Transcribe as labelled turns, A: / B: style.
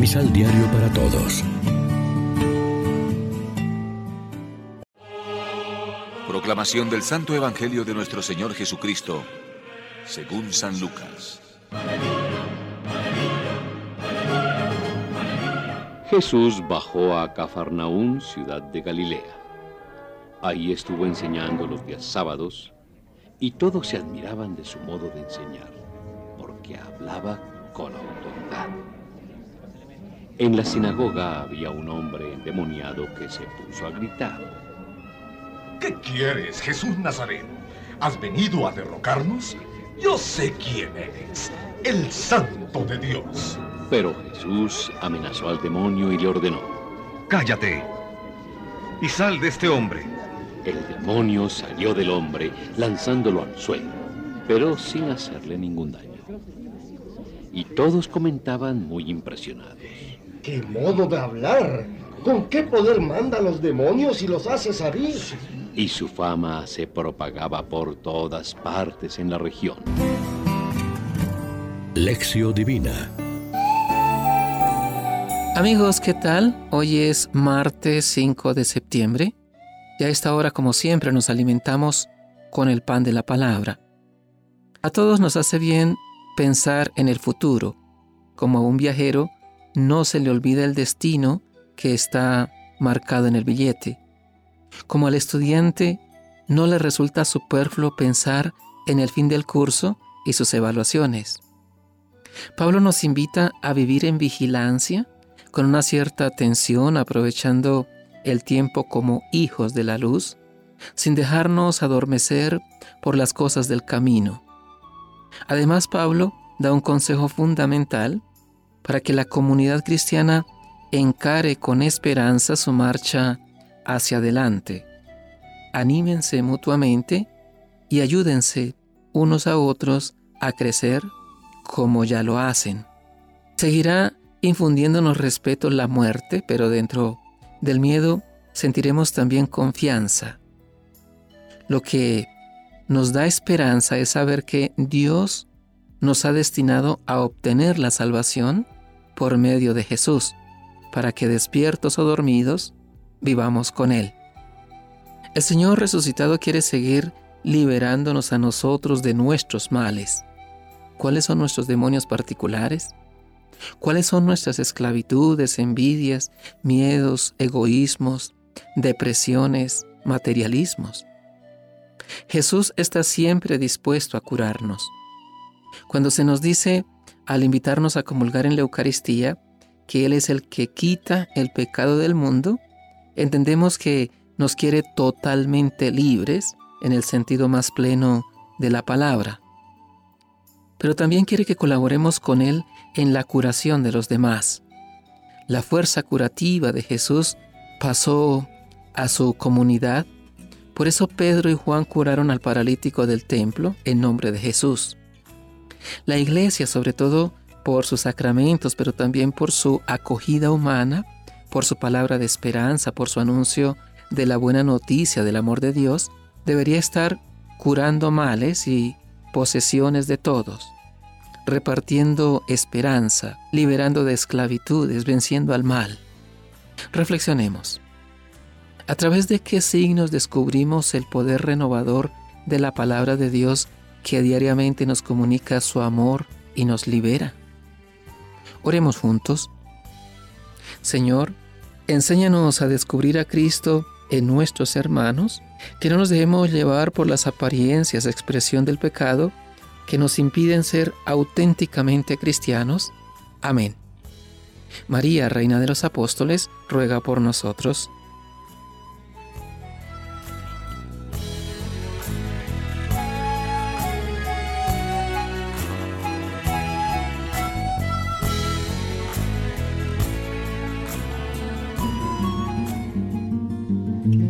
A: Misal Diario para Todos.
B: Proclamación del Santo Evangelio de nuestro Señor Jesucristo, según San Lucas.
C: Jesús bajó a Cafarnaún, ciudad de Galilea. Ahí estuvo enseñando los días sábados y todos se admiraban de su modo de enseñar, porque hablaba con autoridad. En la sinagoga había un hombre endemoniado que se puso a gritar.
D: ¿Qué quieres, Jesús Nazareno? ¿Has venido a derrocarnos? Yo sé quién eres, el Santo de Dios.
C: Pero Jesús amenazó al demonio y le ordenó.
E: Cállate y sal de este hombre.
C: El demonio salió del hombre lanzándolo al suelo, pero sin hacerle ningún daño. Y todos comentaban muy impresionados.
F: ¡Qué modo de hablar! ¿Con qué poder manda los demonios y los hace salir?
C: Y su fama se propagaba por todas partes en la región.
A: Lección Divina
G: Amigos, ¿qué tal? Hoy es martes 5 de septiembre y a esta hora, como siempre, nos alimentamos con el pan de la palabra. A todos nos hace bien pensar en el futuro. Como a un viajero, no se le olvida el destino que está marcado en el billete. Como al estudiante, no le resulta superfluo pensar en el fin del curso y sus evaluaciones. Pablo nos invita a vivir en vigilancia con una cierta atención, aprovechando el tiempo como hijos de la luz, sin dejarnos adormecer por las cosas del camino. Además, Pablo da un consejo fundamental para que la comunidad cristiana encare con esperanza su marcha hacia adelante. Anímense mutuamente y ayúdense unos a otros a crecer como ya lo hacen. Seguirá infundiéndonos respeto la muerte, pero dentro del miedo sentiremos también confianza. Lo que nos da esperanza es saber que Dios nos ha destinado a obtener la salvación por medio de Jesús, para que despiertos o dormidos vivamos con Él. El Señor resucitado quiere seguir liberándonos a nosotros de nuestros males. ¿Cuáles son nuestros demonios particulares? ¿Cuáles son nuestras esclavitudes, envidias, miedos, egoísmos, depresiones, materialismos? Jesús está siempre dispuesto a curarnos. Cuando se nos dice, al invitarnos a comulgar en la Eucaristía, que Él es el que quita el pecado del mundo, entendemos que nos quiere totalmente libres en el sentido más pleno de la palabra pero también quiere que colaboremos con Él en la curación de los demás. La fuerza curativa de Jesús pasó a su comunidad, por eso Pedro y Juan curaron al paralítico del templo en nombre de Jesús. La iglesia, sobre todo por sus sacramentos, pero también por su acogida humana, por su palabra de esperanza, por su anuncio de la buena noticia del amor de Dios, debería estar curando males y posesiones de todos, repartiendo esperanza, liberando de esclavitudes, venciendo al mal. Reflexionemos. ¿A través de qué signos descubrimos el poder renovador de la palabra de Dios que diariamente nos comunica su amor y nos libera? Oremos juntos. Señor, enséñanos a descubrir a Cristo en nuestros hermanos, que no nos dejemos llevar por las apariencias, expresión del pecado, que nos impiden ser auténticamente cristianos. Amén. María, Reina de los Apóstoles, ruega por nosotros.